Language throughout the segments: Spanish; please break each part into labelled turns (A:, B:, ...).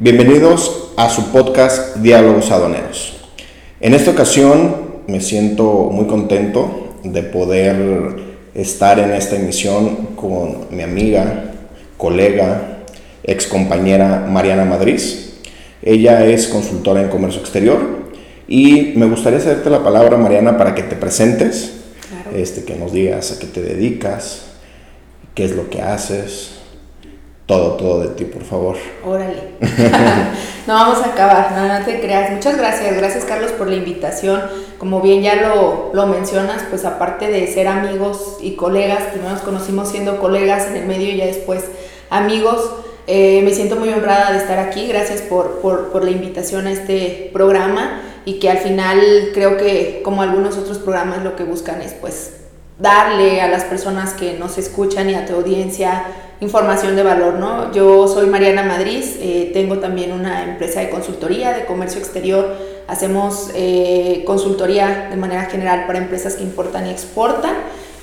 A: Bienvenidos a su podcast Diálogos Aduaneros. En esta ocasión me siento muy contento de poder estar en esta emisión con mi amiga, colega, ex compañera Mariana Madrid. Ella es consultora en comercio exterior y me gustaría hacerte la palabra, Mariana, para que te presentes, este, que nos digas a qué te dedicas, qué es lo que haces, todo, todo de ti, por favor.
B: Órale. no vamos a acabar, no, no te creas. Muchas gracias, gracias Carlos por la invitación. Como bien ya lo, lo mencionas, pues aparte de ser amigos y colegas, primero nos conocimos siendo colegas en el medio y ya después amigos. Eh, me siento muy honrada de estar aquí, gracias por, por, por la invitación a este programa y que al final creo que como algunos otros programas lo que buscan es pues darle a las personas que nos escuchan y a tu audiencia información de valor, ¿no? Yo soy Mariana Madrid, eh, tengo también una empresa de consultoría de comercio exterior, hacemos eh, consultoría de manera general para empresas que importan y exportan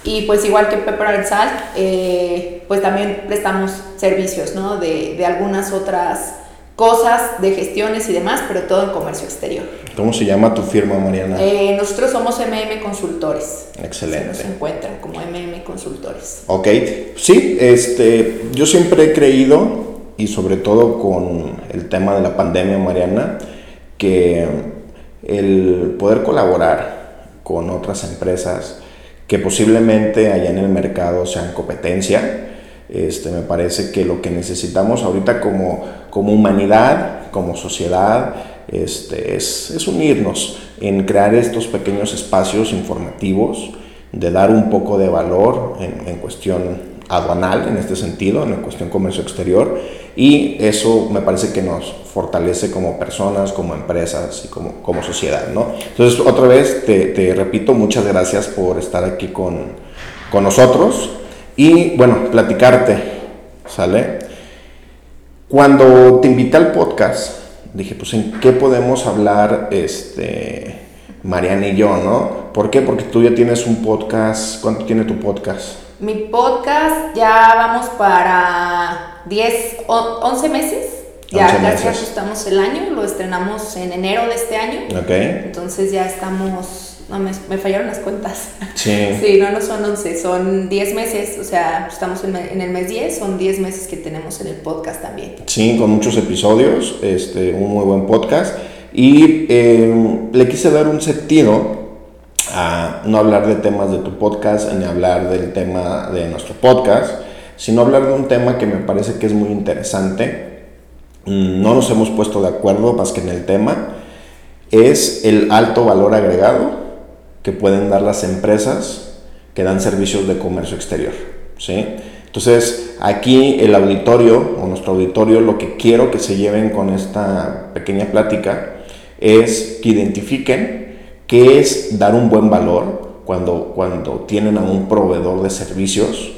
B: y pues igual que Pepper and Salt, eh, pues también prestamos servicios, ¿no? De, de algunas otras cosas de gestiones y demás, pero todo en comercio exterior.
A: ¿Cómo se llama tu firma, Mariana?
B: Eh, nosotros somos MM Consultores.
A: Excelente.
B: Se nos encuentran como MM Consultores.
A: Ok, sí, este, yo siempre he creído, y sobre todo con el tema de la pandemia, Mariana, que el poder colaborar con otras empresas que posiblemente allá en el mercado sean competencia, este, me parece que lo que necesitamos ahorita como, como humanidad, como sociedad, este, es, unirnos en crear estos pequeños espacios informativos, de dar un poco de valor en, cuestión aduanal, en este sentido, en cuestión comercio exterior, y eso me parece que nos fortalece como personas, como empresas y como, como sociedad, ¿no? Entonces, otra vez, te, te repito, muchas gracias por estar aquí con, con nosotros. Y bueno, platicarte, ¿sale? Cuando te invité al podcast, dije, pues en qué podemos hablar este, Mariana y yo, ¿no? ¿Por qué? Porque tú ya tienes un podcast, ¿cuánto tiene tu podcast?
B: Mi podcast ya vamos para 10, 11 meses. Ya 11 casi meses. ajustamos el año, lo estrenamos en enero de este año.
A: Ok.
B: Entonces ya estamos no, me, me, fallaron las cuentas.
A: Sí.
B: Sí, no, no son 11, son 10 meses, o sea, estamos en, en, el mes 10, son 10 meses que tenemos en el podcast también.
A: Sí, con muchos episodios, este, un muy buen podcast. Y eh, le quise dar un sentido a no hablar de temas de tu podcast, ni hablar del tema de nuestro podcast, sino hablar de un tema que me parece que es muy interesante. No nos hemos puesto de acuerdo más que en el tema. Es el alto valor agregado que pueden dar las empresas que dan servicios de comercio exterior. ¿sí? Entonces, aquí el auditorio o nuestro auditorio lo que quiero que se lleven con esta pequeña plática es que identifiquen qué es dar un buen valor cuando, cuando tienen a un proveedor de servicios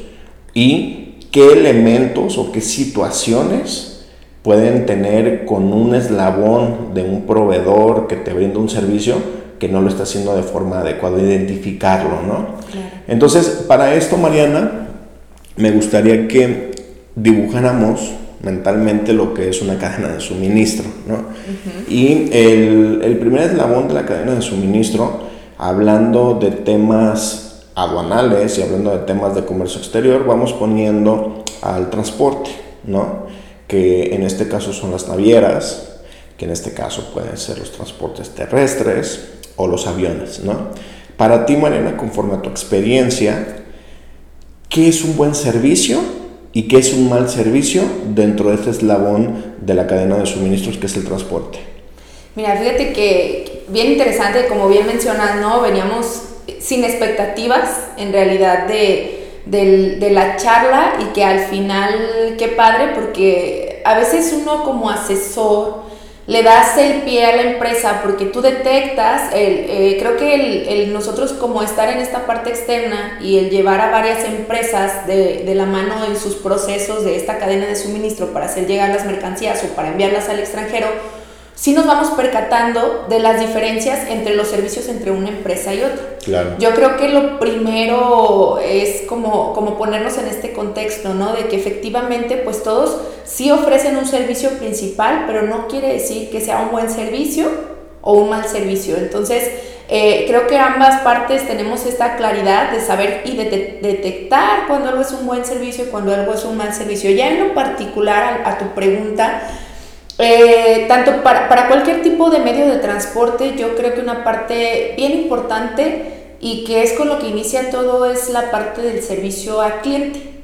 A: y qué elementos o qué situaciones pueden tener con un eslabón de un proveedor que te brinda un servicio que no lo está haciendo de forma adecuada, identificarlo, ¿no?
B: Claro.
A: Entonces, para esto, Mariana, me gustaría que dibujáramos mentalmente lo que es una cadena de suministro, ¿no? Uh -huh. Y el, el, primer eslabón de la cadena de suministro, hablando de temas aduanales y hablando de temas de comercio exterior, vamos poniendo al transporte, ¿no? Que en este caso son las navieras, que en este caso pueden ser los transportes terrestres, o los aviones, ¿no? Para ti, Mariana, conforme a tu experiencia, ¿qué es un buen servicio y qué es un mal servicio dentro de este eslabón de la cadena de suministros que es el transporte?
B: Mira, fíjate que bien interesante, como bien mencionas, ¿no? Veníamos sin expectativas, en realidad, de, de, de la charla y que al final, qué padre, porque a veces uno como asesor, le das el pie a la empresa porque tú detectas, el, eh, creo que el, el, nosotros como estar en esta parte externa y el llevar a varias empresas de, de, la mano en sus procesos de esta cadena de suministro para hacer llegar las mercancías o para enviarlas al extranjero, sí nos vamos percatando de las diferencias entre los servicios entre una empresa y otra.
A: Claro.
B: Yo creo que lo primero es como, como ponernos en este contexto, ¿no? De que efectivamente pues todos sí ofrecen un servicio principal, pero no quiere decir que sea un buen servicio o un mal servicio. Entonces, eh, creo que ambas partes tenemos esta claridad de saber y de detectar cuando algo es un buen servicio y cuando algo es un mal servicio. Ya en lo particular a, a tu pregunta, eh, tanto para, para, cualquier tipo de medio de transporte, yo creo que una parte bien importante y que es con lo que inicia todo es la parte del servicio al cliente.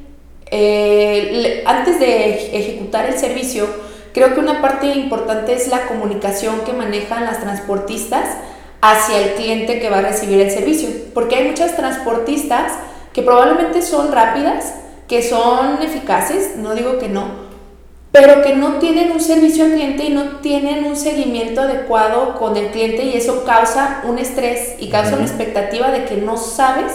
B: Eh, antes de ejecutar el servicio, creo que una parte importante es la comunicación que manejan las transportistas hacia el cliente que va a recibir el servicio, porque hay muchas transportistas que probablemente son rápidas, que son eficaces, no digo que no, pero que no tienen un servicio al cliente y no tienen un seguimiento adecuado con el cliente y eso causa un estrés y causa una expectativa de que no sabes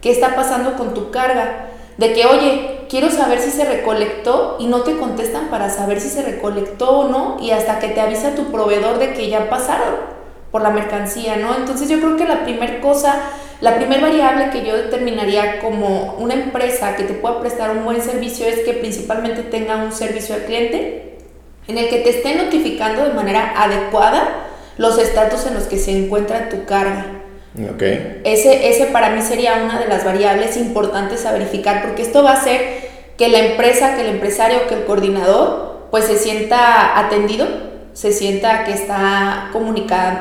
B: qué está pasando con tu carga, de que, oye, quiero saber si se recolectó y no te contestan para saber si se recolectó o no y hasta que te avisa tu proveedor de que ya pasaron por la mercancía, ¿no? Entonces yo creo que la primera cosa la primera variable que yo determinaría como una empresa que te pueda prestar un buen servicio es que principalmente tenga un servicio al cliente en el que te esté notificando de manera adecuada los estatus en los que se encuentra tu carga.
A: Okay.
B: Ese, ese para mí sería una de las variables importantes a verificar porque esto va a hacer que la empresa, que el empresario, que el coordinador pues se sienta atendido se sienta que está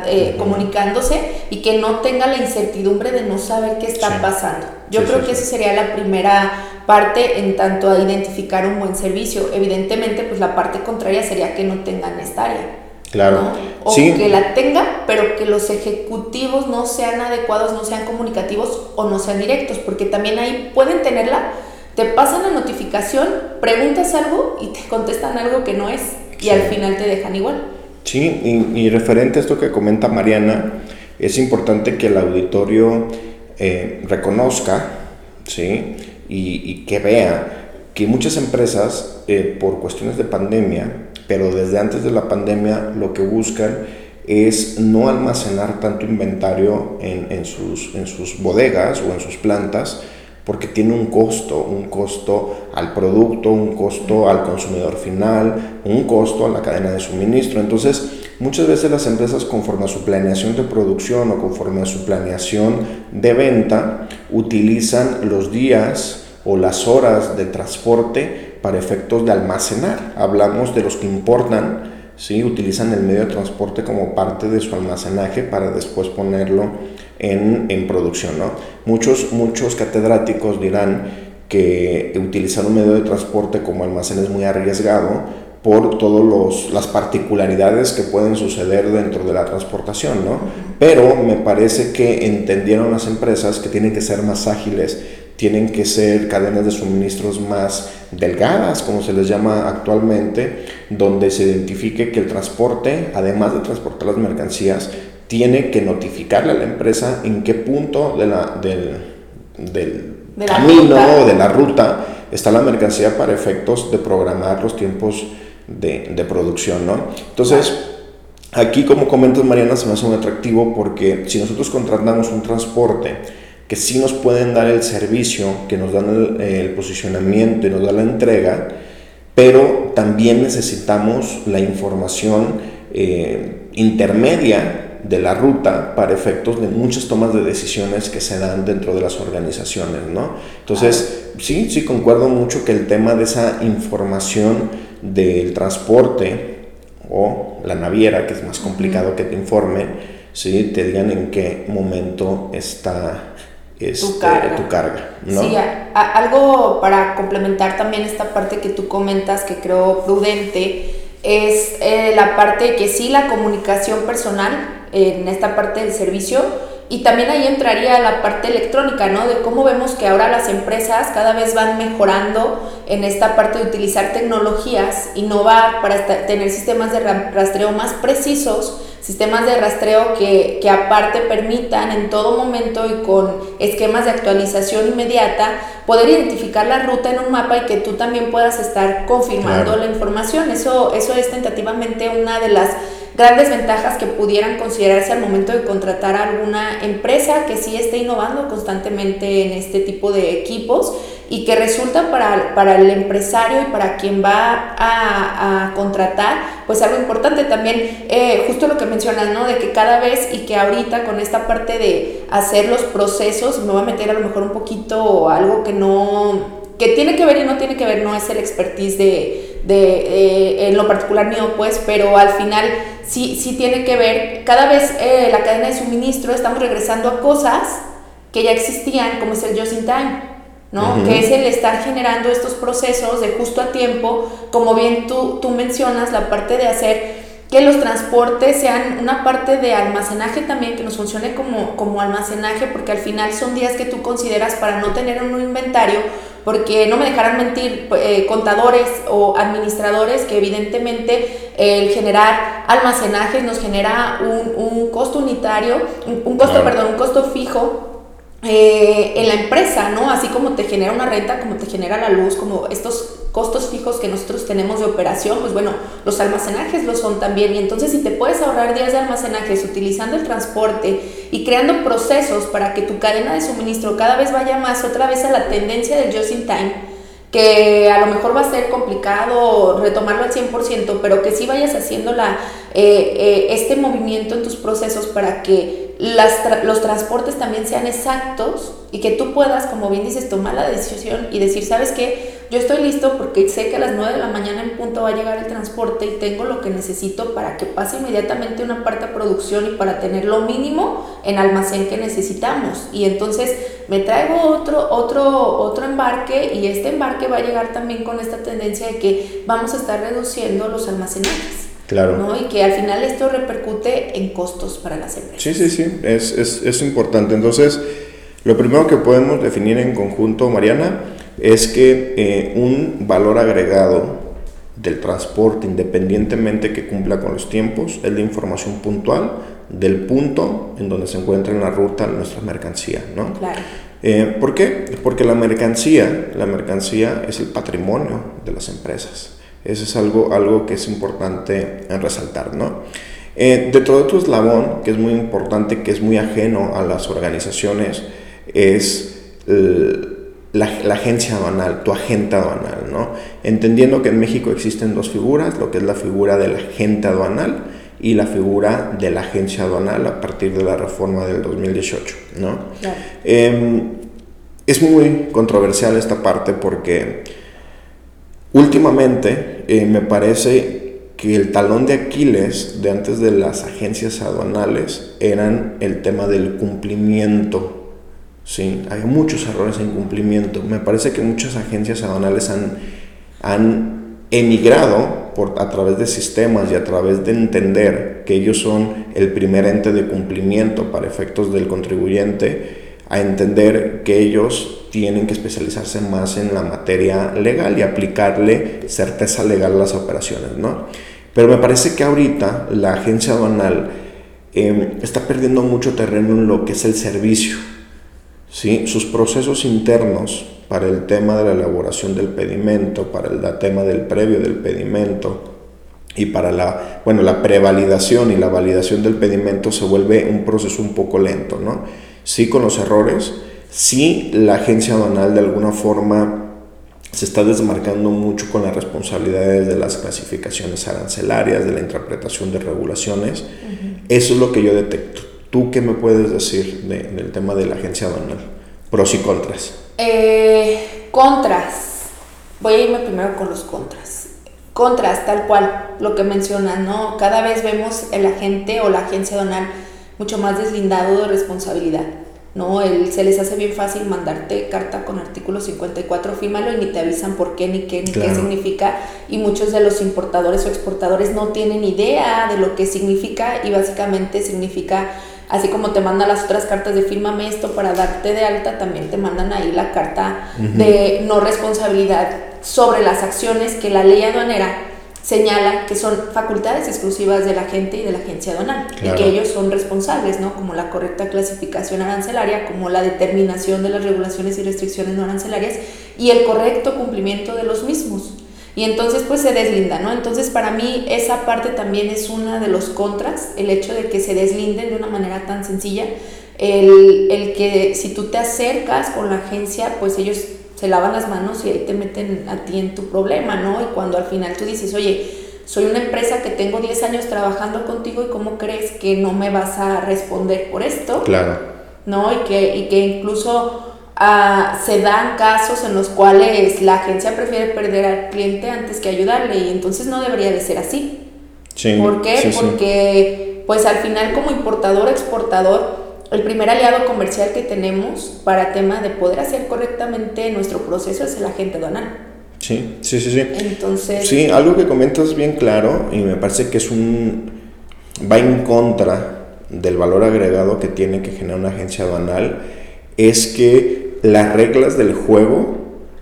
B: eh, comunicándose y que no tenga la incertidumbre de no saber qué está pasando. Yo creo que esa sería la primera parte en tanto a identificar un buen servicio. Evidentemente, pues la parte contraria sería que no tengan esta área.
A: Claro.
B: O que la tenga, pero que los ejecutivos no sean adecuados, no sean comunicativos o no sean directos, porque también ahí pueden tenerla, te pasan la notificación, preguntas algo y te contestan algo que no es y al final te dejan igual.
A: Sí, y, referente a esto que comenta Mariana, es importante que el auditorio eh, reconozca ¿sí? y, que vea que muchas empresas, eh, por cuestiones de pandemia, pero desde antes de la pandemia, lo que buscan es no almacenar tanto inventario en, en, sus, en sus bodegas o en sus plantas, porque tiene un costo, un costo al producto, un costo al consumidor final, un costo a la cadena de suministro. Entonces, muchas veces las empresas conforme a su planeación de producción o conforme a su planeación de venta, utilizan los días o las horas de transporte para efectos de almacenar. Hablamos de los que importan, ¿sí? utilizan el medio de transporte como parte de su almacenaje para después ponerlo en, producción. ¿no? Muchos, muchos catedráticos dirán que utilizar un medio de transporte como almacén es muy arriesgado por todas las particularidades que pueden suceder dentro de la transportación, ¿no? Pero me parece que entendieron las empresas que tienen que ser más ágiles, tienen que ser cadenas de suministros más delgadas, como se les llama actualmente, donde se identifique que el transporte, además de transportar las mercancías, tiene que notificarle a la empresa en qué punto de la, del, del camino o de la ruta está la mercancía para efectos de programar los tiempos de, de producción, ¿no? Entonces, aquí como comentas Mariana, se me hace muy atractivo porque si nosotros contratamos un transporte que sí nos pueden dar el servicio, que nos dan el, posicionamiento y nos da la entrega, pero también necesitamos la información eh, intermedia de la ruta para efectos de muchas tomas de decisiones que se dan dentro de las organizaciones, ¿no? Entonces, sí, sí concuerdo mucho que el tema de esa información del transporte o la naviera, que es más complicado que te informe, ¿sí? te digan en qué momento está este, tu carga. ¿no?
B: Sí, algo para complementar también esta parte que tú comentas que creo prudente es eh, la parte que sí la comunicación personal en esta parte del servicio. Y también ahí entraría la parte electrónica, ¿no? De cómo vemos que ahora las empresas cada vez van mejorando en esta parte de utilizar tecnologías, innovar para tener sistemas de rastreo más precisos, sistemas de rastreo que, que aparte permitan en todo momento y con esquemas de actualización inmediata poder identificar la ruta en un mapa y que tú también puedas estar confirmando la información. Eso, eso es tentativamente una de las grandes ventajas que pudieran considerarse al momento de contratar a alguna empresa que sí esté innovando constantemente en este tipo de equipos y que resulta para, para el empresario y para quien va a, a contratar, pues algo importante también, eh, justo lo que mencionas, ¿no? De que cada vez y que ahorita con esta parte de hacer los procesos, me voy a meter a lo mejor un poquito algo que no, que tiene que ver y no tiene que ver, no es el expertise de, de eh, en lo particular mío, pues, pero al final sí, sí tiene que ver, cada vez eh, la cadena de suministro estamos regresando a cosas que ya existían, como es el just in time. ¿No? Que es el estar generando estos procesos de justo a tiempo, como bien tú, tú mencionas, la parte de hacer que los transportes sean una parte de almacenaje también, que nos funcione como, como almacenaje, porque al final son días que tú consideras para no tener un inventario, porque no me dejarán mentir eh, contadores o administradores que evidentemente el generar almacenajes nos genera un, un costo unitario, un, costo, perdón, un costo fijo eh, en la empresa, ¿no? Así como te genera una renta, como te genera la luz, como estos costos fijos que nosotros tenemos de operación, pues bueno, los almacenajes lo son también. Y entonces si te puedes ahorrar días de almacenajes utilizando el transporte y creando procesos para que tu cadena de suministro cada vez vaya más otra vez a la tendencia del just in time, que a lo mejor va a ser complicado retomarlo al 100%, pero que sí vayas haciendo la, eh, eh, este movimiento en tus procesos para que las los transportes también sean exactos y que tú puedas, como bien dices, tomar la decisión y decir, ¿sabes qué? Yo estoy listo porque sé que a las 9 de la mañana en punto va a llegar el transporte y tengo lo que necesito para que pase inmediatamente una parte a producción y para tener lo mínimo en almacén que necesitamos. Y entonces me traigo otro, otro, otro embarque y este embarque va a llegar también con esta tendencia de que vamos a estar reduciendo los almacenajes.
A: Claro.
B: ¿no? Y que al final esto repercute en costos para las empresas.
A: Sí, sí, sí, es, es, es importante. Entonces, lo primero que podemos definir en conjunto, Mariana, es que eh, un valor agregado del transporte, independientemente que cumpla con los tiempos, es la información puntual del punto en donde se encuentra en la ruta nuestra mercancía, ¿no?
B: Claro.
A: Eh, ¿Por qué? Porque la mercancía, la mercancía es el patrimonio de las empresas. Eso es algo, algo que es importante resaltar, ¿no? Eh, dentro de tu eslabón, que es muy importante, que es muy ajeno a las organizaciones, es la, agencia aduanal, tu agente aduanal, ¿no? Entendiendo que en México existen dos figuras, lo que es la figura del agente aduanal y la figura de la agencia aduanal a partir de la reforma del 2018, ¿no? Em, es muy controversial esta parte porque Últimamente eh, me parece que el talón de Aquiles de antes de las agencias aduanales eran el tema del cumplimiento. Sí, hay muchos errores en cumplimiento. Me parece que muchas agencias aduanales han, han emigrado por, a través de sistemas y a través de entender que ellos son el primer ente de cumplimiento para efectos del contribuyente, a entender que ellos tienen que especializarse más en la materia legal y aplicarle certeza legal a las operaciones, ¿no? Pero me parece que ahorita la agencia aduanal em, está perdiendo mucho terreno en lo que es el servicio, ¿sí? Sus procesos internos para el tema de la elaboración del pedimento, para el tema del previo del pedimento y para la, bueno, la prevalidación y la validación del pedimento se vuelve un proceso un poco lento, ¿no? Sí con los errores, si la agencia aduanal de alguna forma se está desmarcando mucho con las responsabilidades de las clasificaciones arancelarias, de la interpretación de regulaciones. Eso es lo que yo detecto. ¿Tú qué me puedes decir del tema de la agencia aduanal? Pros y contras.
B: Eh, contras. Voy a irme primero con los contras. Contras, tal cual, lo que mencionas, ¿no? Cada vez vemos el agente o la agencia aduanal mucho más deslindado de responsabilidad. ¿no? El, se les hace bien fácil mandarte carta con artículo 54, fírmalo y ni te avisan por qué, ni qué, ni qué significa. Y muchos de los importadores o exportadores no tienen idea de lo que significa y básicamente significa, así como te mandan las otras cartas de fírmame esto para darte de alta, también te mandan ahí la carta de no responsabilidad sobre las acciones que la ley aduanera señala que son facultades exclusivas de la gente y de la agencia aduanal y que ellos son responsables, ¿no? Como la correcta clasificación arancelaria, como la determinación de las regulaciones y restricciones no arancelarias y el correcto cumplimiento de los mismos. Y entonces pues se deslinda, ¿no? Entonces para mí esa parte también es una de los contras, el hecho de que se deslinden de una manera tan sencilla, el, el que si tú te acercas con la agencia, pues ellos se lavan las manos y ahí te meten a ti en tu problema, ¿no? Y cuando al final tú dices, oye, soy una empresa que tengo 10 años trabajando contigo y cómo crees que no me vas a responder por esto.
A: Claro.
B: ¿No? Y que, y que incluso ah, se dan casos en los cuales la agencia prefiere perder al cliente antes que ayudarle y entonces no debería de ser así.
A: Sí,
B: ¿Por qué?
A: sí, sí.
B: Porque pues al final como importador, exportador, el primer aliado comercial que tenemos para tema de poder hacer correctamente nuestro proceso es el agente aduanal.
A: Sí, sí, sí, sí.
B: Entonces,
A: Sí, algo que comentas bien claro y me parece que es un... va en contra del valor agregado que tiene que generar una agencia aduanal, es que las reglas del juego,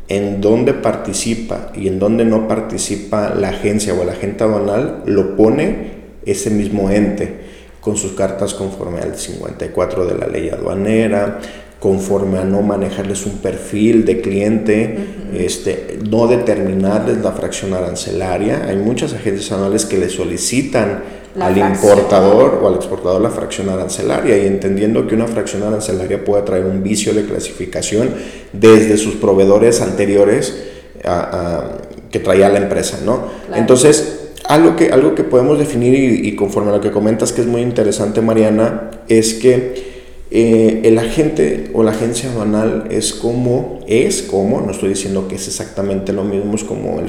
A: en donde participa y en donde no participa la agencia o el agente aduanal, lo pone ese mismo ente con sus cartas conforme al 54 de la ley aduanera, conforme a no manejarles un perfil de cliente, este, no determinarles la fracción arancelaria. Hay muchas agencias anuales que le solicitan
B: La
A: al
B: fracción.
A: importador o al exportador la fracción arancelaria y entendiendo que una fracción arancelaria puede traer un vicio de clasificación desde sus proveedores anteriores a- a- que traía la empresa, ¿no?
B: Claro.
A: Entonces, algo que, algo que podemos definir y, y conforme a lo que comentas que es muy interesante, Mariana, es que eh, el agente o la agencia aduanal es como, es como, no estoy diciendo que es exactamente lo mismo, es como el,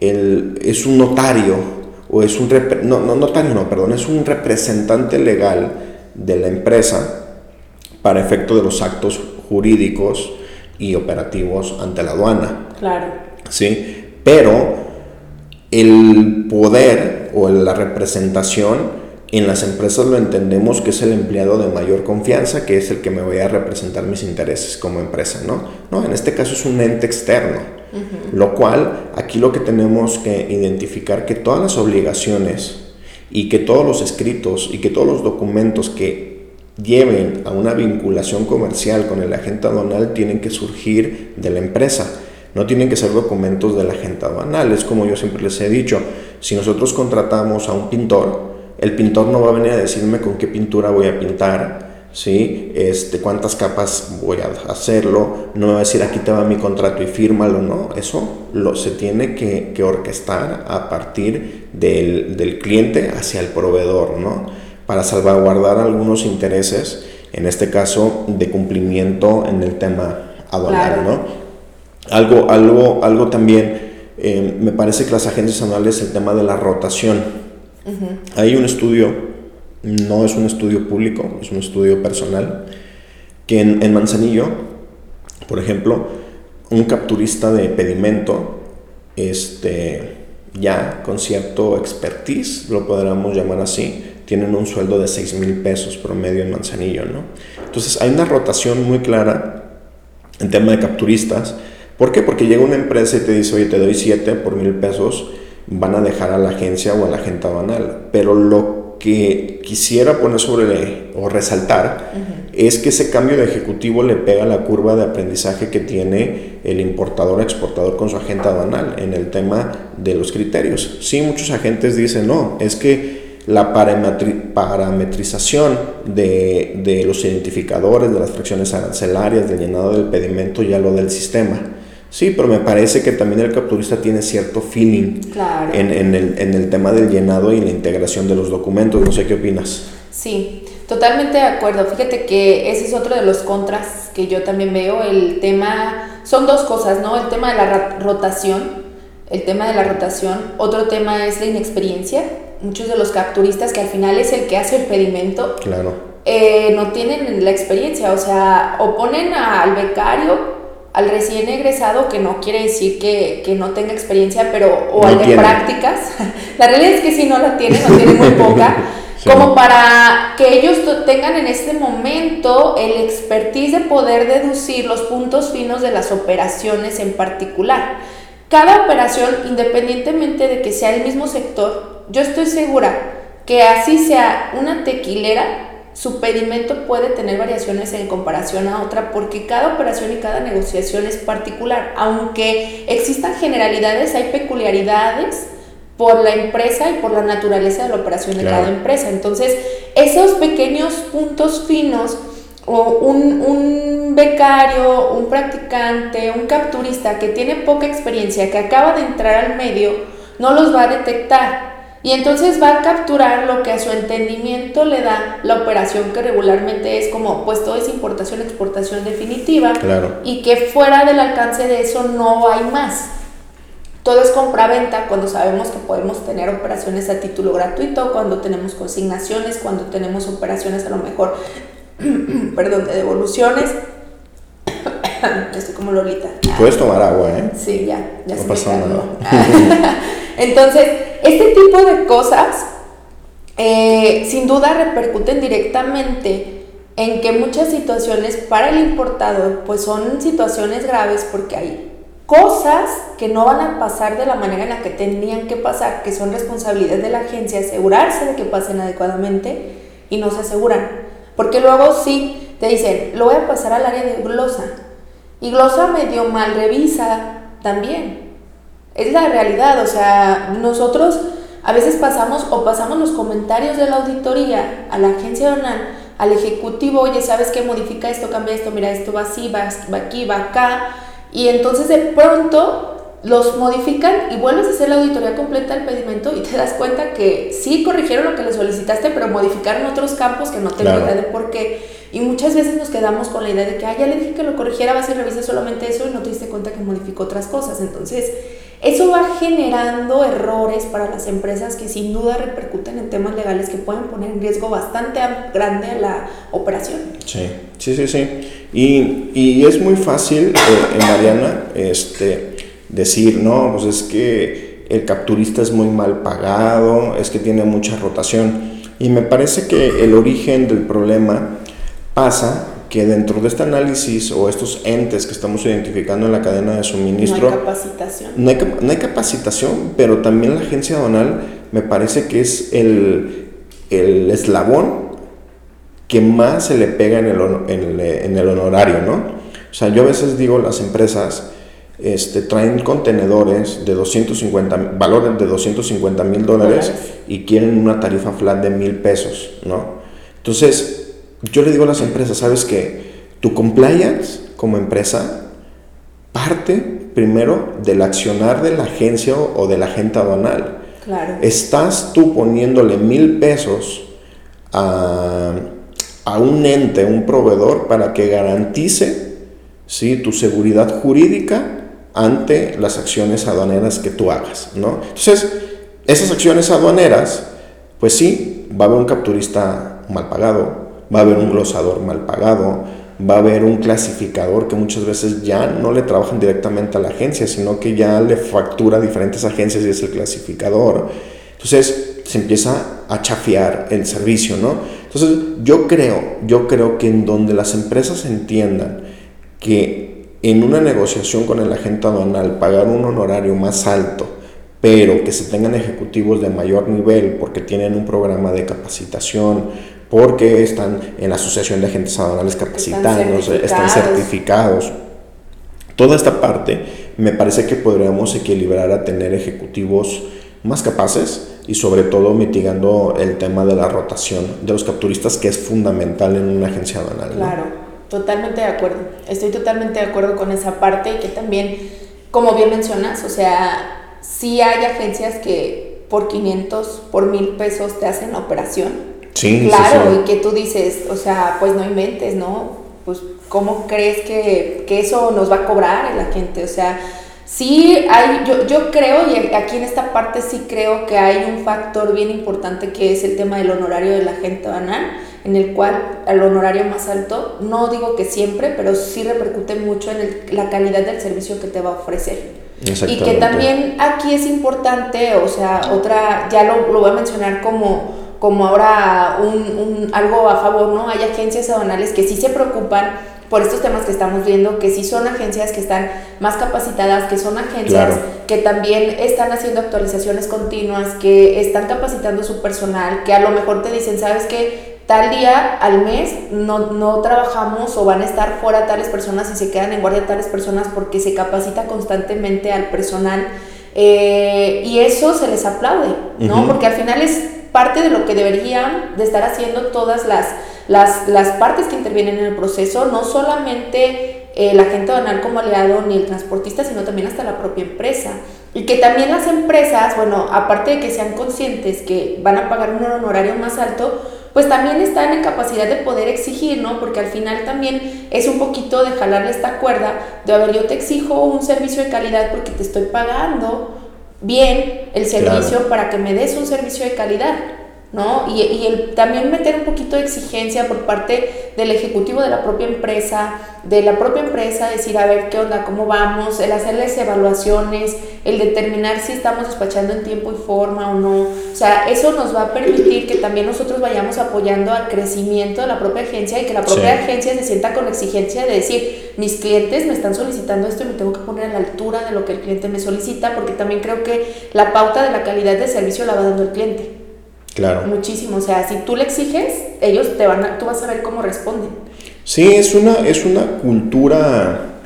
A: el- es un notario o es un, no, no, notario no, perdón, es un representante legal de la empresa para efecto de los actos jurídicos y operativos ante la aduana.
B: claro,
A: ¿sí? Pero el poder o la representación en las empresas lo entendemos que es el empleado de mayor confianza, que es el que me vaya a representar mis intereses como empresa, ¿no? No, en este caso es un ente externo, lo cual aquí lo que tenemos que identificar que todas las obligaciones y que todos los escritos y que todos los documentos que lleven a una vinculación comercial con el agente aduanal tienen que surgir de la empresa. No tienen que ser documentos del agente aduanal. Es como yo siempre les he dicho, si nosotros contratamos a un pintor, el pintor no va a venir a decirme con qué pintura voy a pintar, ¿sí? este, cuántas capas voy a hacerlo, no me va a decir aquí te va mi contrato y fírmalo, ¿no? Eso lo, se tiene que, que orquestar a partir del, del cliente hacia el proveedor, ¿no? Para salvaguardar algunos intereses, en este caso de cumplimiento en el tema aduanal,
B: Claro.
A: ¿no? Algo, algo, algo también, eh, me parece que las agencias anuales, el tema de la rotación. Hay un estudio, no es un estudio público, es un estudio personal, que en, en Manzanillo, por ejemplo, un capturista de pedimento, este, ya con cierto expertise, lo podríamos llamar así, tienen un sueldo de 6 mil pesos promedio en Manzanillo, ¿no? Entonces hay una rotación muy clara en tema de capturistas. ¿Por qué? Porque llega una empresa y te dice, oye, te doy 7 por mil pesos, van a dejar a la agencia o a la agente aduanal. Pero lo que quisiera poner sobre o resaltar es que ese cambio de ejecutivo le pega a la curva de aprendizaje que tiene el importador exportador con su agente aduanal en el tema de los criterios. Sí, muchos agentes dicen, no, es que la parametri- parametrización de, de los identificadores, de las fracciones arancelarias, del llenado del pedimento, ya lo del sistema. Sí, pero me parece que también el capturista tiene cierto feeling
B: claro.
A: en, en el, en el tema del llenado y la integración de los documentos. No sé qué opinas.
B: Sí, totalmente de acuerdo. Fíjate que ese es otro de los contras que yo también veo. El tema, son dos cosas, ¿no? El tema de la rotación, el tema de la rotación. Otro tema es la inexperiencia. Muchos de los capturistas, que al final es el que hace el pedimento,
A: Claro.
B: eh, no tienen la experiencia. O sea, o ponen al becario, al recién egresado, que no quiere decir que, que no tenga experiencia, pero, o
A: No
B: al de
A: tiene.
B: prácticas. La realidad es que sí no la tiene, no tiene muy poca.
A: Sí.
B: Como para que ellos tengan en este momento el expertise de poder deducir los puntos finos de las operaciones en particular. Cada operación, independientemente de que sea el mismo sector, yo estoy segura que así sea una tequilera, su pedimento puede tener variaciones en comparación a otra porque cada operación y cada negociación es particular. Aunque existan generalidades, hay peculiaridades por la empresa y por la naturaleza de la operación de cada empresa. Entonces, esos pequeños puntos finos o un, un, becario, un practicante, un capturista que tiene poca experiencia, que acaba de entrar al medio, no los va a detectar. Y entonces va a capturar lo que a su entendimiento le da la operación que regularmente es como, pues todo es importación, exportación definitiva. Y que fuera del alcance de eso no hay más. Todo es compra-venta cuando sabemos que podemos tener operaciones a título gratuito, cuando tenemos consignaciones, cuando tenemos operaciones a lo mejor, perdón, de devoluciones. Estoy como Lolita.
A: Puedes tomar agua, ¿eh?
B: Sí, ya, ya no se me Entonces, este tipo de cosas eh, sin duda repercuten directamente en que muchas situaciones para el importador pues son situaciones graves porque hay cosas que no van a pasar de la manera en la que tenían que pasar, que son responsabilidad de la agencia asegurarse de que pasen adecuadamente y no se aseguran. Porque luego sí te dicen, lo voy a pasar al área de glosa. Y glosa medio mal revisa también. Es la realidad, o sea, nosotros a veces pasamos o pasamos los comentarios de la auditoría a la agencia donal, al ejecutivo, oye, ¿sabes qué? Modifica esto, cambia esto, mira, esto va así, va, va aquí, va acá. Y entonces de pronto los modifican y vuelves a hacer la auditoría completa del pedimento y te das cuenta que sí corrigieron lo que le solicitaste, pero modificaron otros campos que no te claro. idea de por qué. Y muchas veces nos quedamos con la idea de que, ah, ya le dije que lo corrigiera, vas y revisas solamente eso y no te diste cuenta que modificó otras cosas. Entonces, eso va generando errores para las empresas que sin duda repercuten en temas legales que pueden poner en riesgo bastante grande la operación.
A: Sí, sí, sí, sí. Y, y es muy fácil, eh, Mariana, este, decir, no, pues es que el capturista es muy mal pagado, es que tiene mucha rotación. Y me parece que el origen del problema pasa que dentro de este análisis o estos entes que estamos identificando en la cadena de suministro...
B: No hay capacitación.
A: No hay, capacitación, pero también la agencia donal me parece que es el, el eslabón que más se le pega en el, en en el honorario, ¿no? O sea, yo a veces digo las empresas este, traen contenedores de 250, valores de 250 mil dólares y quieren una tarifa flat de mil pesos, ¿no? Entonces, yo le digo a las empresas, ¿sabes qué? Tu compliance como empresa parte primero del accionar de la agencia o de la agente aduanal.
B: Claro.
A: Estás tú poniéndole mil pesos a, a un ente, un proveedor, para que garantice ¿sí? tu seguridad jurídica ante las acciones aduaneras que tú hagas, ¿no? Entonces, esas acciones aduaneras, pues sí, va a haber un capturista mal pagado, va a haber un glosador mal pagado, va a haber un clasificador que muchas veces ya no le trabajan directamente a la agencia, sino que ya le factura a diferentes agencias y es el clasificador. Entonces se empieza a chafiar el servicio, ¿no? Entonces yo creo, yo creo que en donde las empresas entiendan que en una negociación con el agente aduanal pagar un honorario más alto, pero que se tengan ejecutivos de mayor nivel porque tienen un programa de capacitación, porque están en la Asociación de Agentes Aduanales Capacitándose, están certificados. Toda esta parte me parece que podríamos equilibrar a tener ejecutivos más capaces y sobre todo mitigando el tema de la rotación de los capturistas que es fundamental en una agencia aduanal.
B: Claro, totalmente de acuerdo. Estoy totalmente de acuerdo con esa parte y que también, como bien mencionas, o sea, sí hay agencias que por 500, por mil pesos te hacen la operación claro, y que tú dices, o sea, pues no inventes, ¿no? Pues, ¿cómo crees que, eso nos va a cobrar la gente? O sea, sí hay, yo, yo creo, y aquí en esta parte sí creo que hay un factor bien importante que es el tema del honorario de la gente banal, en el cual el honorario más alto, no digo que siempre, pero sí repercute mucho en la calidad del servicio que te va a ofrecer. Y que también aquí es importante, o sea, otra, ya lo, lo voy a mencionar como como ahora un, algo a favor, ¿no? Hay agencias aduanales que sí se preocupan por estos temas que estamos viendo, que sí son agencias que están más capacitadas, que son agencias que también están haciendo actualizaciones continuas, que están capacitando su personal, que a lo mejor te dicen, ¿sabes qué? tal día al mes no, no, trabajamos o van a estar fuera tales personas y se quedan en guardia tales personas porque se capacita constantemente al personal eh, y eso se les aplaude, ¿no? Porque al final es parte de lo que deberían de estar haciendo todas las, las, las partes que intervienen en el proceso, no solamente eh, la gente banal como aliado ni el transportista, sino también hasta la propia empresa. Y que también las empresas, bueno, aparte de que sean conscientes que van a pagar un honorario más alto, pues también están en capacidad de poder exigir, ¿no? Porque al final también es un poquito de jalarle esta cuerda de, a ver, yo te exijo un servicio de calidad porque te estoy pagando bien el servicio para que me des un servicio de calidad. ¿No? Y, y el, también meter un poquito de exigencia por parte del ejecutivo de la propia empresa, de la propia empresa, decir, a ver, ¿qué onda? ¿Cómo vamos? El hacerles evaluaciones, el determinar si estamos despachando en tiempo y forma o no. O sea, eso nos va a permitir que también nosotros vayamos apoyando al crecimiento de la propia agencia y que la propia agencia se sienta con la exigencia de decir, mis clientes me están solicitando esto y me tengo que poner a la altura de lo que el cliente me solicita, porque también creo que la pauta de la calidad de servicio la va dando el cliente.
A: Claro.
B: Muchísimo. O sea, si tú le exiges, ellos te van a, tú vas a ver cómo responden.
A: Sí, es una, es una cultura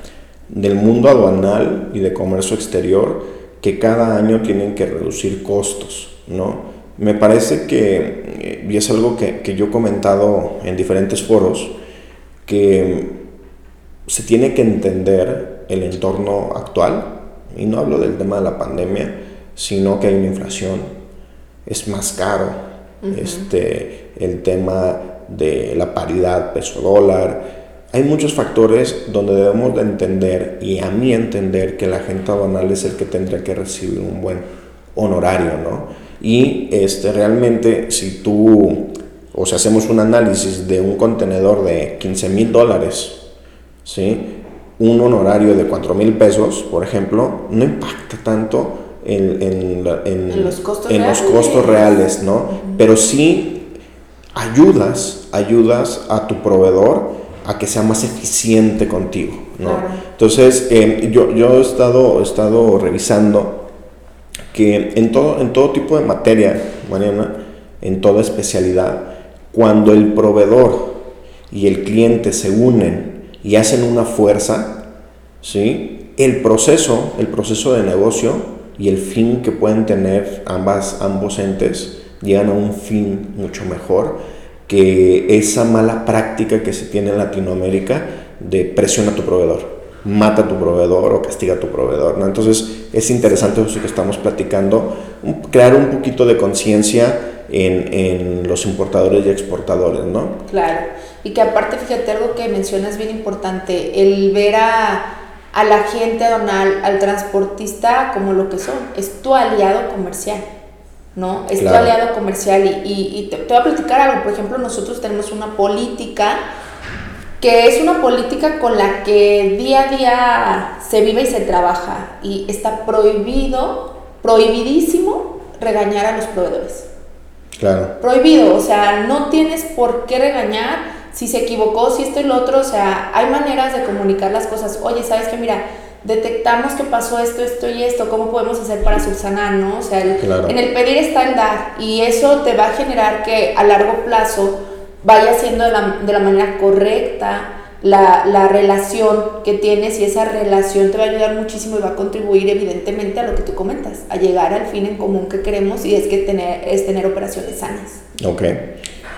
A: del mundo aduanal y de comercio exterior que cada año tienen que reducir costos, ¿no? Me parece que, eh, y es algo que, que yo he comentado en diferentes foros, que se tiene que entender el entorno actual, y no hablo del tema de la pandemia, sino que hay una inflación, es más caro. este, el tema de la paridad peso-dólar. Hay muchos factores donde debemos de entender y a mí entender que la gente aduanal es el que tendría que recibir un buen honorario, ¿no? Y este, realmente si tú, o sea, hacemos un análisis de un contenedor de 15 mil dólares, ¿sí? Un honorario de 4 mil pesos, por ejemplo, no impacta tanto en,
B: los costos
A: en
B: reales,
A: los costos reales ¿no? Pero sí ayudas, ayudas a tu proveedor a que sea más eficiente contigo, ¿no? Entonces, eh, yo, yo he, estado, he estado revisando que en todo, en todo tipo de materia, Mariana, en toda especialidad, cuando el proveedor y el cliente se unen y hacen una fuerza, ¿sí? el proceso, el proceso de negocio y el fin que pueden tener ambas, ambos entes llegan a un fin mucho mejor que esa mala práctica que se tiene en Latinoamérica de presiona a tu proveedor, mata a tu proveedor o castiga a tu proveedor. ¿no? Entonces es interesante eso que estamos platicando, crear un poquito de conciencia en, en, los importadores y exportadores, ¿no?
B: Claro, y que aparte fíjate algo que mencionas bien importante, el ver a a la gente donal, al transportista como lo que son, es tu aliado comercial, ¿no? Es tu aliado comercial y, y, te, voy a platicar algo, por ejemplo, nosotros tenemos una política que es una política con la que día a día se vive y se trabaja y está prohibido, prohibidísimo regañar a los proveedores.
A: Claro.
B: Prohibido, o sea, no tienes por qué regañar si se equivocó, si esto y lo otro, o sea, hay maneras de comunicar las cosas. Oye, ¿sabes qué? Mira, detectamos que pasó esto, esto y esto, ¿cómo podemos hacer para subsanar, no? O sea, en el pedir está el dar y eso te va a generar que a largo plazo vaya siendo de la, de la manera correcta la, la, relación que tienes y esa relación te va a ayudar muchísimo y va a contribuir evidentemente a lo que tú comentas, a llegar al fin en común que queremos y es que tener, es tener operaciones sanas.
A: Ok.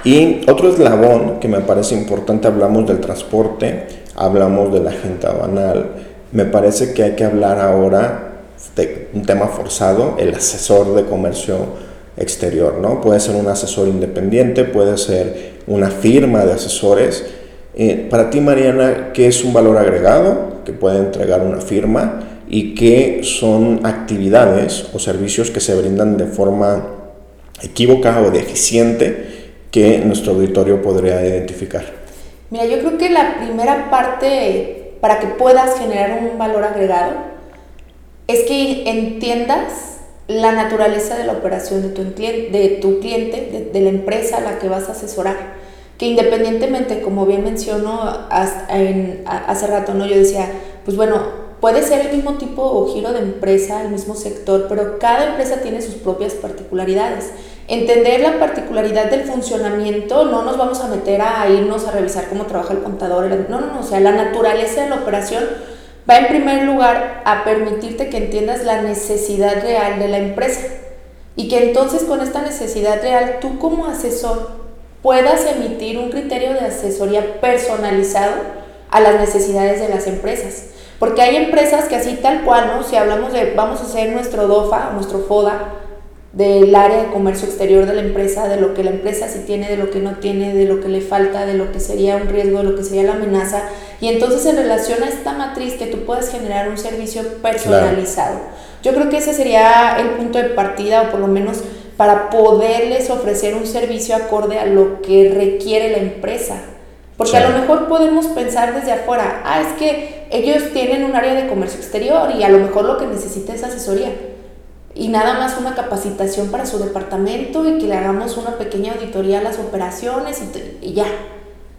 A: Y otro eslabón que me parece importante, hablamos del transporte, hablamos de la gente banal, me parece que hay que hablar ahora de un tema forzado, el asesor de comercio exterior, ¿no? Puede ser un asesor independiente, puede ser una firma de asesores. Eh, para ti, Mariana, ¿qué es un valor agregado que puede entregar una firma y qué son actividades o servicios que se brindan de forma equívoca o deficiente que nuestro auditorio podría identificar?
B: Mira, yo creo que la primera parte para que puedas generar un valor agregado es que entiendas la naturaleza de la operación de tu, de tu cliente, de, la empresa a la que vas a asesorar. Que independientemente, como bien menciono hace rato, ¿no? yo decía, pues bueno, puede ser el mismo tipo o giro de empresa, el mismo sector, pero cada empresa tiene sus propias particularidades. Entender la particularidad del funcionamiento, no nos vamos a meter a irnos a revisar cómo trabaja el contador, no, no, no, o sea, la naturaleza de la operación va en primer lugar a permitirte que entiendas la necesidad real de la empresa y que entonces con esta necesidad real tú como asesor puedas emitir un criterio de asesoría personalizado a las necesidades de las empresas. Porque hay empresas que así tal cual, ¿no? Si hablamos de, vamos a hacer nuestro DOFA, nuestro FODA, del área de comercio exterior de la empresa, de lo que la empresa sí tiene, de lo que no tiene, de lo que le falta, de lo que sería un riesgo, de lo que sería la amenaza. Y entonces en relación a esta matriz que tú puedas generar un servicio personalizado. Yo creo que ese sería el punto de partida o por lo menos para poderles ofrecer un servicio acorde a lo que requiere la empresa. Porque a lo mejor podemos pensar desde afuera, ah, es que ellos tienen un área de comercio exterior y a lo mejor lo que necesita es asesoría. Y nada más una capacitación para su departamento y que le hagamos una pequeña auditoría a las operaciones y, ya.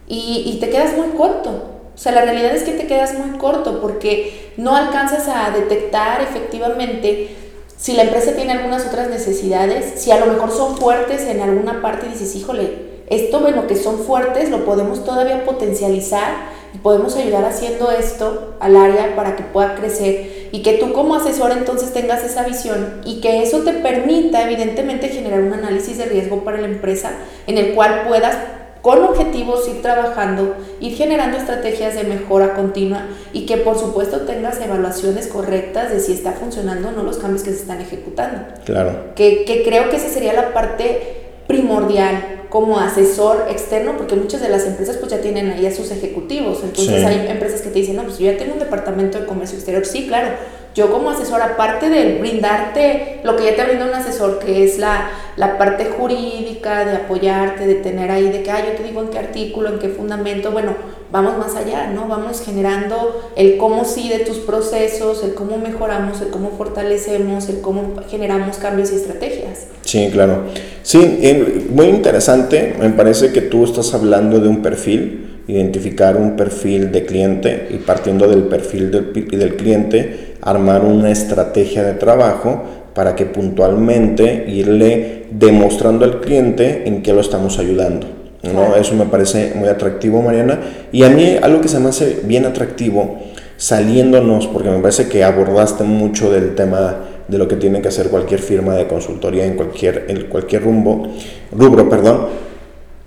B: Y, y te quedas muy corto. O sea, la realidad es que te quedas muy corto porque no alcanzas a detectar efectivamente si la empresa tiene algunas otras necesidades, si a lo mejor son fuertes en alguna parte y dices, híjole, esto en lo que son fuertes lo podemos todavía potencializar y podemos ayudar haciendo esto al área para que pueda crecer y que tú como asesor entonces tengas esa visión y que eso te permita evidentemente generar un análisis de riesgo para la empresa en el cual puedas con objetivos ir trabajando, ir generando estrategias de mejora continua y que por supuesto tengas evaluaciones correctas de si está funcionando o no los cambios que se están ejecutando.
A: Claro.
B: Que, que creo que esa sería la parte primordial como asesor externo, porque muchas de las empresas pues ya tienen ahí a sus ejecutivos, entonces hay empresas que te dicen, no, pues yo ya tengo un departamento de comercio exterior, sí, claro, yo como asesor, aparte de brindarte lo que ya te brinda un asesor, que es la, la parte jurídica, de apoyarte, de tener ahí, de que, ah, yo te digo en qué artículo, en qué fundamento, bueno, vamos más allá, ¿no? Vamos generando el cómo sí de tus procesos, el cómo mejoramos, el cómo fortalecemos, el cómo generamos cambios y estrategias.
A: Sí, claro. Sí, muy interesante. Me parece que tú estás hablando de un perfil, identificar un perfil de cliente y partiendo del perfil del, del cliente, armar una estrategia de trabajo para que puntualmente irle demostrando al cliente en qué lo estamos ayudando. ¿no? Eso me parece muy atractivo, Mariana. Y a mí algo que se me hace bien atractivo, saliéndonos, porque me parece que abordaste mucho del tema de lo que tiene que hacer cualquier firma de consultoría en cualquier, en cualquier rumbo, rubro, perdón,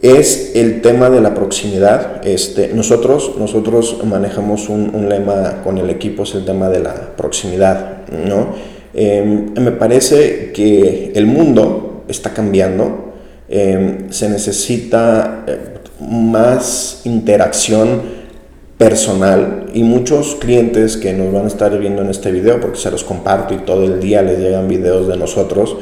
A: es el tema de la proximidad. Este, nosotros, nosotros manejamos un, lema con el equipo, es el tema de la proximidad. ¿no? Em, me parece que el mundo está cambiando, Em, se necesita eh, más interacción personal y muchos clientes que nos van a estar viendo en este video, porque se los comparto y todo el día les llegan videos de nosotros,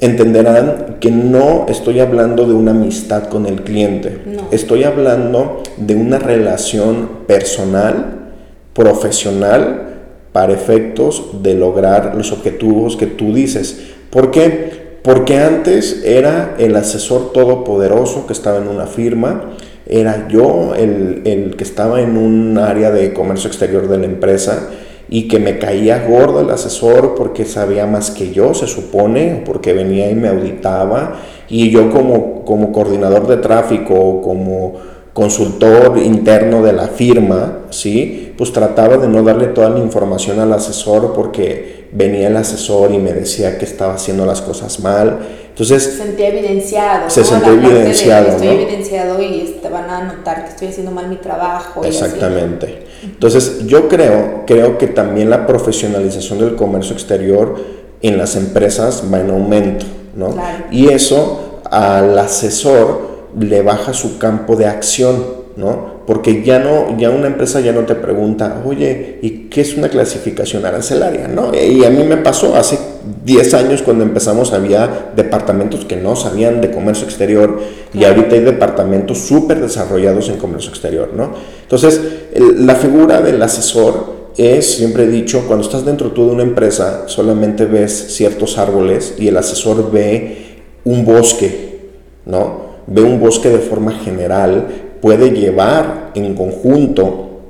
A: entenderán que no estoy hablando de una amistad con el cliente, estoy hablando de una relación personal, profesional, para efectos de lograr los objetivos que tú dices. ¿Por qué? Porque antes era el asesor todopoderoso que estaba en una firma, era yo el, que estaba en un área de comercio exterior de la empresa y que me caía gordo el asesor porque sabía más que yo, se supone, porque venía y me auditaba y yo como, como coordinador de tráfico, como consultor interno de la firma, ¿sí? Pues trataba de no darle toda la información al asesor porque venía el asesor y me decía que estaba haciendo las cosas mal. Entonces...
B: Se sentía evidenciado.
A: Se sentía evidenciado.
B: estoy evidenciado y te van a notar que estoy haciendo mal mi trabajo.
A: Exactamente. Entonces yo creo, creo que también la profesionalización del comercio exterior en las empresas va en aumento, ¿no? Y eso al asesor le baja su campo de acción, ¿no? Porque ya no, ya una empresa ya no te pregunta, oye, ¿y qué es una clasificación arancelaria? ¿no? Y a mí me pasó hace 10 años cuando empezamos había departamentos que no sabían de comercio exterior y ahorita hay departamentos súper desarrollados en comercio exterior, ¿no? Entonces, la figura del asesor es, siempre he dicho, cuando estás dentro tú de una empresa, solamente ves ciertos árboles y el asesor ve un bosque, ¿no? ve un bosque de forma general, puede llevar en conjunto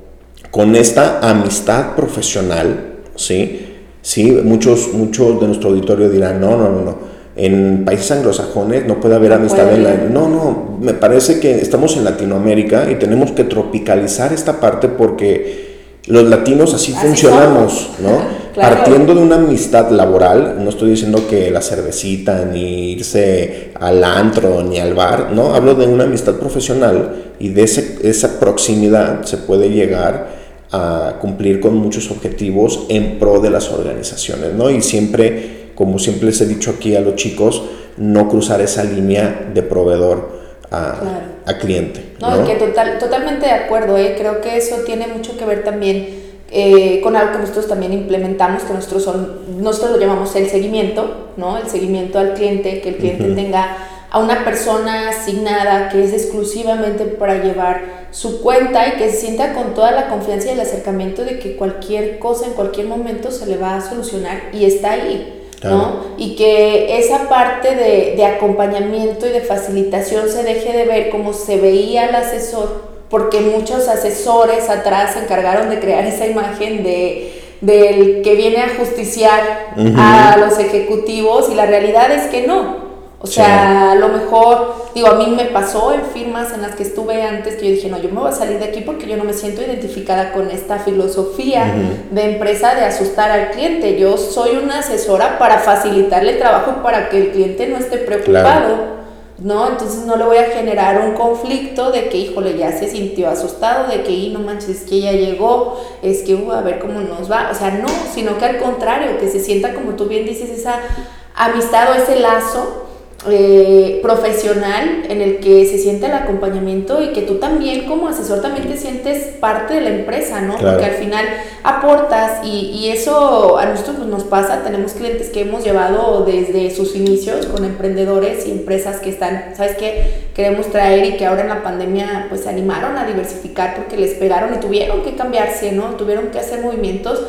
A: con esta amistad profesional, ¿sí? Sí, muchos, muchos de nuestro auditorio dirán, no, no, no, no, en países anglosajones no puede haber
B: No
A: amistad
B: puede
A: en la... No, no, me parece que estamos en Latinoamérica y tenemos que tropicalizar esta parte porque los latinos así,
B: Así
A: funcionamos,
B: somos.
A: ¿no?
B: Claro.
A: Partiendo de una amistad laboral, no estoy diciendo que la cervecita, ni irse al antro, ni al bar, no, hablo de una amistad profesional y de ese- esa proximidad se puede llegar a cumplir con muchos objetivos en pro de las organizaciones, ¿no? Y siempre, como siempre les he dicho aquí a los chicos, no cruzar esa línea de proveedor a,
B: Claro.
A: A cliente,
B: No, que total, totalmente de acuerdo, ¿eh? creo que eso tiene mucho que ver también eh, con algo que nosotros también implementamos, que nosotros, son, nosotros lo llamamos el seguimiento, ¿no? El seguimiento al cliente, que el cliente tenga a una persona asignada que es exclusivamente para llevar su cuenta y que se sienta con toda la confianza y el acercamiento de que cualquier cosa en cualquier momento se le va a solucionar y está ahí.
A: Claro.
B: ¿no? Y que esa parte de, de acompañamiento y de facilitación se deje de ver como se veía el asesor, porque muchos asesores atrás se encargaron de crear esa imagen de del que viene a justiciar a los ejecutivos y la realidad es que no. O
A: Sí.
B: sea, a lo mejor, digo, a mí me pasó en firmas en las que estuve antes que yo dije, no, yo me voy a salir de aquí porque yo no me siento identificada con esta filosofía de empresa de asustar al cliente. Yo soy una asesora para facilitarle el trabajo para que el cliente no esté preocupado. ¿No? Entonces no le voy a generar un conflicto de que, híjole, ya se sintió asustado, de que, y no manches, es que ya llegó, es que, uh, a ver cómo nos va. O sea, no, sino que al contrario, que se sienta, como tú bien dices, esa amistad o ese lazo eh, profesional en el que se siente el acompañamiento y que tú también como asesor también te sientes parte de la empresa, ¿no?
A: Claro.
B: Porque al final aportas y, y eso a nosotros pues, nos pasa, tenemos clientes que hemos llevado desde sus inicios con emprendedores y empresas que están, ¿sabes qué? Queremos traer y que ahora en la pandemia pues se animaron a diversificar porque les pegaron y tuvieron que cambiarse, ¿no? Tuvieron que hacer movimientos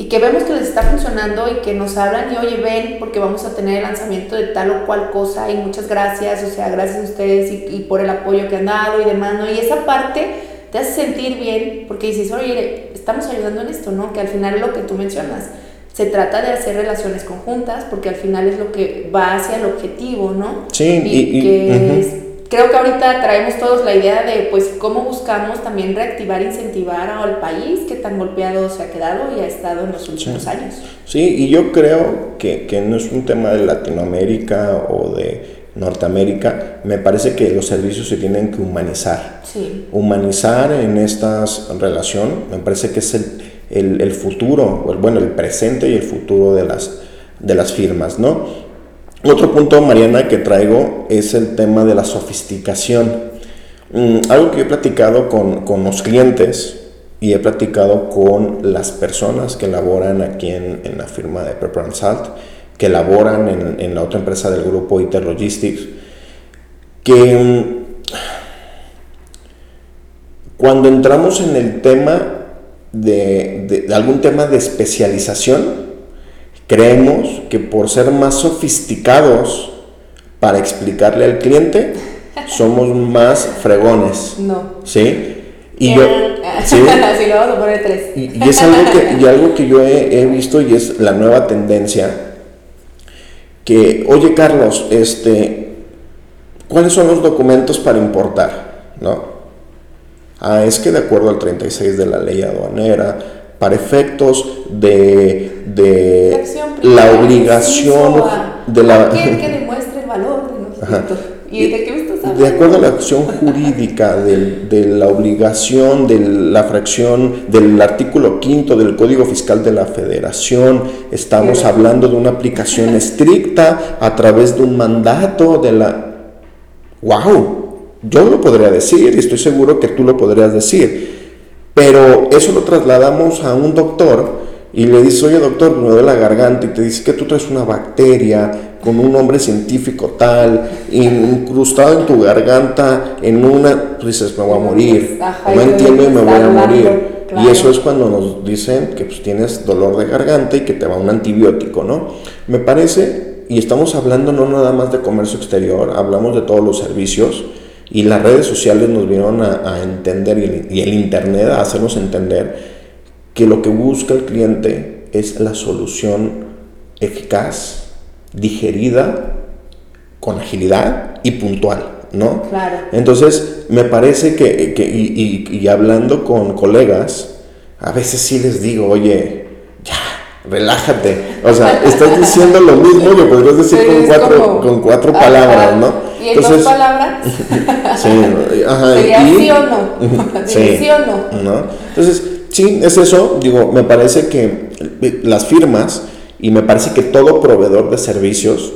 B: y que vemos que les está funcionando y que nos hablan y oye ven porque vamos a tener el lanzamiento de tal o cual cosa y muchas gracias, o sea, gracias a ustedes y, y por el apoyo que han dado y demás, ¿no? Y esa parte te hace sentir bien porque dices, oye, estamos ayudando en esto, ¿no? Que al final es lo que tú mencionas. Se trata de hacer relaciones conjuntas porque al final es lo que va hacia el objetivo, ¿no?
A: Sí,
B: y,
A: y- y-
B: que es- creo que ahorita traemos todos la idea de pues cómo buscamos también reactivar, incentivar al país que tan golpeado se ha quedado y ha estado en los últimos años.
A: Sí, y yo creo que, que no es un tema de Latinoamérica o de Norteamérica, me parece que los servicios se tienen que humanizar.
B: Sí.
A: Humanizar en esta relación, me parece que es el, el, el futuro, bueno, el presente y el futuro de las, de las firmas, ¿no? Otro punto, Mariana, que traigo es el tema de la sofisticación. Mm, algo que he platicado con, con los clientes y he platicado con las personas que laboran aquí en, en la firma de Pepper Salt, que laboran en, en la otra empresa del grupo Iter Logistics, que mm, cuando entramos en el tema de- de algún tema de especialización, creemos que por ser más sofisticados para explicarle al cliente, somos más fregones,
B: No.
A: ¿sí? Y yo,
B: sí.
A: ¿sí?
B: Así le vamos a poner tres.
A: Y, y es algo que, y algo que yo he, he visto y es la nueva tendencia, que, oye Carlos, este, ¿cuáles son los documentos para importar? ¿No? Ah, es que de acuerdo al 36 de la ley aduanera, para efectos de, de la obligación de la...
B: Que demuestre el valor de. ¿Y de qué me estás hablando?
A: De acuerdo a la acción jurídica del- de, la obligación de la fracción del artículo quinto del Código Fiscal de la Federación, estamos hablando de una aplicación estricta a través de un mandato de la... ¡Wow! Yo lo podría decir y estoy seguro que tú lo podrías decir, pero eso lo trasladamos a un doctor y le dices, oye doctor, me duele la garganta y te dice que tú traes una bacteria con un nombre científico tal, incrustado en tu garganta, en una, tú dices, me voy a morir,
B: Ajá,
A: no entiendo y me voy a morir.
B: claro.
A: Y eso es cuando nos dicen que pues, tienes dolor de garganta y que te va un antibiótico, ¿no? Me parece, y estamos hablando no nada más de comercio exterior, hablamos de todos los servicios, y las redes sociales nos vinieron a, a entender, y el, y el Internet a hacernos entender que lo que busca el cliente es la solución eficaz, digerida con agilidad y puntual, ¿no?
B: Claro.
A: Entonces, me parece que, que y, y, y hablando con colegas, a veces sí les digo, oye, ya, relájate. O sea, estás diciendo lo mismo que podrías decir con cuatro, con cuatro palabras, ¿no?
B: ¿Y en dos palabras?
A: sí, ajá.
B: ¿Sería y, sí o no?
A: sí,
B: sí, o no?
A: no? Entonces, sí, es eso. Digo, me parece que las firmas y me parece que todo proveedor de servicios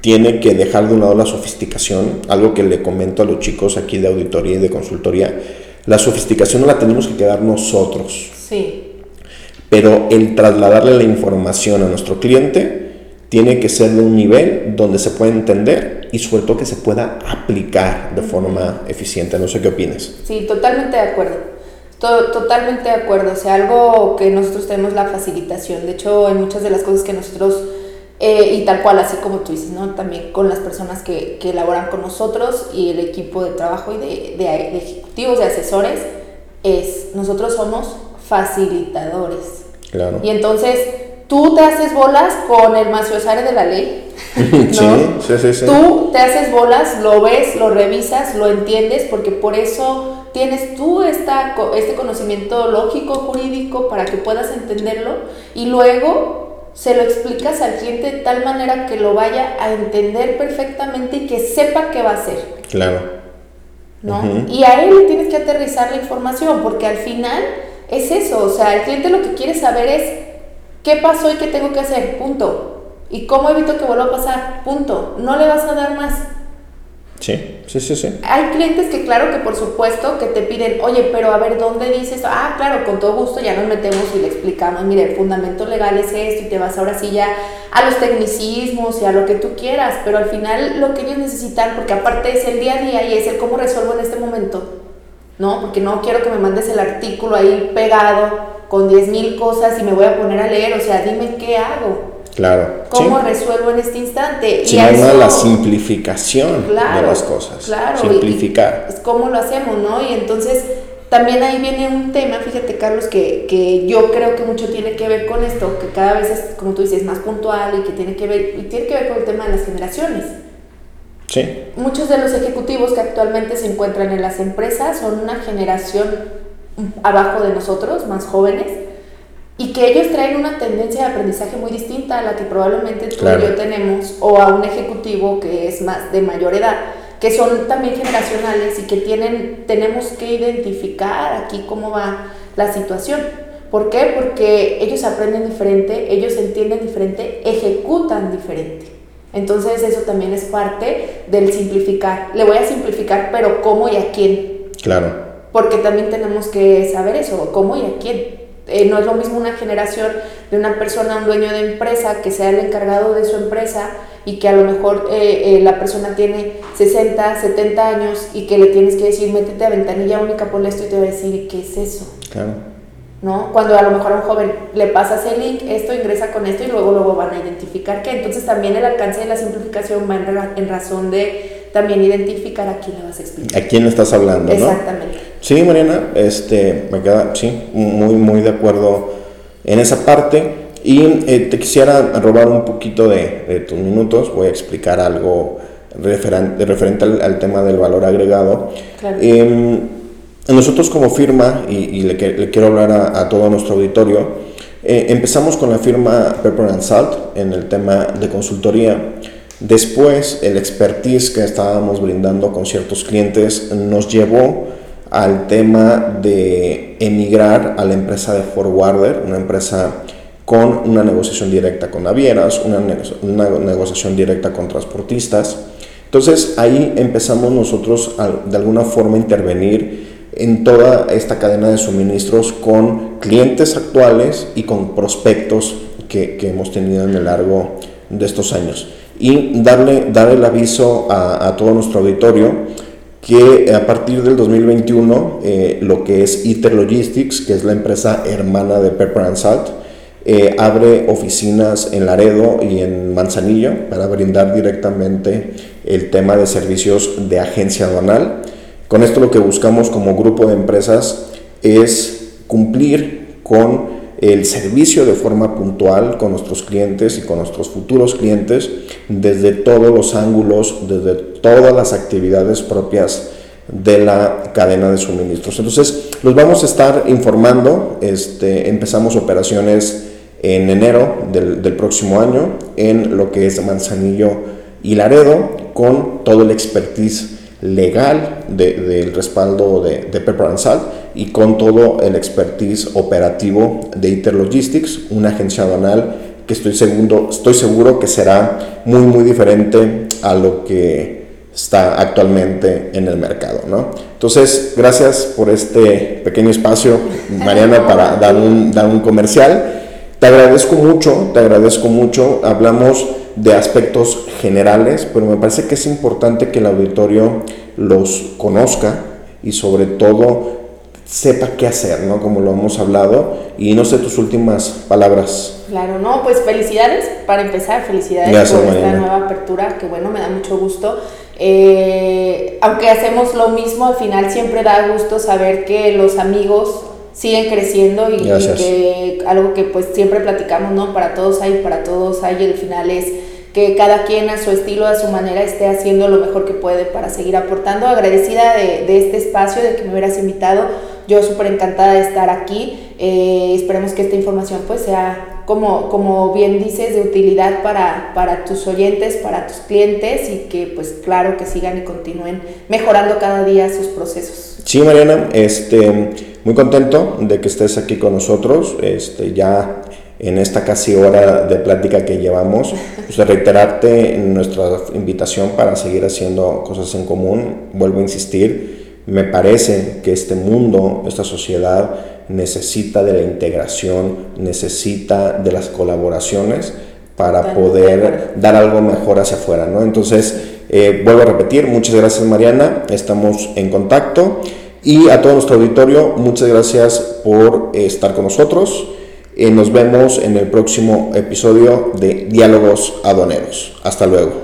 A: tiene que dejar de un lado la sofisticación, algo que le comento a los chicos aquí de auditoría y de consultoría. La sofisticación no la tenemos que quedar nosotros.
B: Sí
A: pero el trasladarle la información a nuestro cliente tiene que ser de un nivel donde se pueda entender y sobre todo que se pueda aplicar de forma eficiente. No sé qué opinas.
B: Sí, totalmente de acuerdo. Totalmente de acuerdo. O sea, algo que nosotros tenemos la facilitación. De hecho, en muchas de las cosas que nosotros, eh, y tal cual, así como tú dices, ¿no? También con las personas que, que elaboran con nosotros y el equipo de trabajo y de, de, de ejecutivos, de asesores, es nosotros somos facilitadores. Y entonces tú te haces bolas con el maciosare de la ley.
A: ¿no? sí, sí, sí,
B: Tú te haces bolas, lo ves, lo revisas, lo entiendes, porque por eso tienes tú esta, este conocimiento lógico, jurídico, para que puedas entenderlo y luego se lo explicas al cliente de tal manera que lo vaya a entender perfectamente y que sepa qué va a hacer.
A: Claro.
B: ¿no? Y a él le tienes que aterrizar la información, porque al final es eso, o sea, el cliente lo que quiere saber es qué pasó y qué tengo que hacer, punto. Y cómo evito que vuelva a pasar, punto. No le vas a dar más.
A: Sí, sí, sí, sí.
B: Hay clientes que claro que por supuesto que te piden, oye, pero a ver, ¿dónde dices? Ah, claro, con todo gusto ya nos metemos y le explicamos, mire, el fundamento legal es esto y te vas ahora sí ya a los tecnicismos y a lo que tú quieras, pero al final lo que ellos necesitan, porque aparte es el día a día y es el cómo resuelvo en este momento, ¿no? Porque no quiero que me mandes el artículo ahí pegado con 10.000 cosas y me voy a poner a leer, o sea, dime qué hago.
A: Claro.
B: ¿Cómo resuelvo en este instante?
A: Se llama la simplificación de las cosas.
B: Claro.
A: Simplificar.
B: Y, ¿Cómo lo hacemos, no? Y entonces también ahí viene un tema, fíjate Carlos, que, que, yo creo que mucho tiene que ver con esto, que cada vez es, como tú dices, más puntual y que tiene que ver, y tiene que ver con el tema de las generaciones. Muchos de los ejecutivos que actualmente se encuentran en las empresas son una generación abajo de nosotros, más jóvenes, y que ellos traen una tendencia de aprendizaje muy distinta a la que probablemente tú y yo tenemos, o a un ejecutivo que es más de mayor edad, que son también generacionales y que tienen, tenemos que identificar aquí cómo va la situación. ¿Por qué? Porque ellos aprenden diferente, ellos entienden diferente, ejecutan diferente. Entonces eso también es parte del simplificar. Le voy a simplificar, pero cómo y a quién.
A: Claro.
B: Porque también tenemos que saber eso, cómo y a quién. Eh, no es lo mismo una generación de una persona, un dueño de empresa, que sea el encargado de su empresa y que a lo mejor eh, eh, la persona tiene 60, 70 años y que le tienes que decir, métete a ventanilla única, por esto y te va a decir, ¿qué es eso?
A: Claro.
B: ¿no? Cuando a lo mejor a un joven le pasas el link, esto ingresa con esto y luego luego van a identificar que entonces también el alcance de la simplificación va en, razón de también identificar a quién le vas a explicar.
A: A quién estás hablando,
B: Exactamente.
A: Sí, Mariana, este, me queda, sí, muy, muy de acuerdo en esa parte. Y eh, te quisiera robar un poquito de, tus minutos, voy a explicar algo referente, referente al, tema del valor agregado.
B: Claro.
A: Em, nosotros como firma, y, le, quiero hablar a, todo nuestro auditorio, eh, empezamos con la firma Pepper and Salt en el tema de consultoría. Después, el expertise que estábamos brindando con ciertos clientes nos llevó al tema de emigrar a la empresa de Forwarder, una empresa con una negociación directa con navieras, una, negociación directa con transportistas. Entonces ahí empezamos nosotros de alguna forma a intervenir en toda esta cadena de suministros con clientes actuales y con prospectos que, hemos tenido en el largo de estos años. Y darle, dar el aviso a, todo nuestro auditorio que a partir del 2021 eh, lo que es ITER Logistics, que es la empresa hermana de Pepper and Salt, eh, abre oficinas en Laredo y en Manzanillo para brindar directamente el tema de servicios de agencia aduanal. Con esto lo que buscamos como grupo de empresas es cumplir con el servicio de forma puntual con nuestros clientes y con nuestros futuros clientes desde todos los ángulos, desde todas las actividades propias de la cadena de suministros. Entonces, los vamos a estar informando. Este, empezamos operaciones en enero del, próximo año en lo que es Manzanillo y Laredo con todo el expertise legal del respaldo de, de Pepper Salt y con todo el expertise operativo de ITER Logistics, una agencia aduanal que estoy seguro, estoy seguro que será muy muy diferente a lo que está actualmente en el mercado. ¿no? Entonces, gracias por este pequeño espacio, Mariana, para dar un, dar un comercial. Te agradezco mucho, te agradezco mucho. Hablamos de aspectos generales, pero me parece que es importante que el auditorio los conozca y sobre todo sepa qué hacer, ¿no? Como lo hemos hablado. Y no sé tus últimas palabras.
B: Claro, no, pues felicidades para empezar, felicidades por esta nueva apertura, que bueno, me da mucho gusto. Eh, aunque hacemos lo mismo, al final siempre da gusto saber que los amigos siguen creciendo y, que algo que pues siempre platicamos, ¿no? Para todos hay, para todos hay, y al final es que cada quien a su estilo, a su manera, esté haciendo lo mejor que puede para seguir aportando. Agradecida de, de este espacio, de que me hubieras invitado. Yo súper encantada de estar aquí. Eh, esperemos que esta información pues sea, como, como bien dices, de utilidad para, para tus oyentes, para tus clientes y que pues claro que sigan y continúen mejorando cada día sus procesos.
A: Sí, Mariana, este, muy contento de que estés aquí con nosotros. Este, ya en esta casi hora de plática que llevamos, pues reiterarte nuestra invitación para seguir haciendo cosas en común. Vuelvo a insistir, me parece que este mundo, esta sociedad necesita de la integración, necesita de las colaboraciones para poder dar algo mejor hacia afuera, ¿no? Entonces, eh, vuelvo a repetir, muchas gracias Mariana, estamos en contacto y a todo nuestro auditorio, muchas gracias por estar con nosotros. Eh, nos vemos en el próximo episodio de Diálogos Aduaneros. Hasta luego.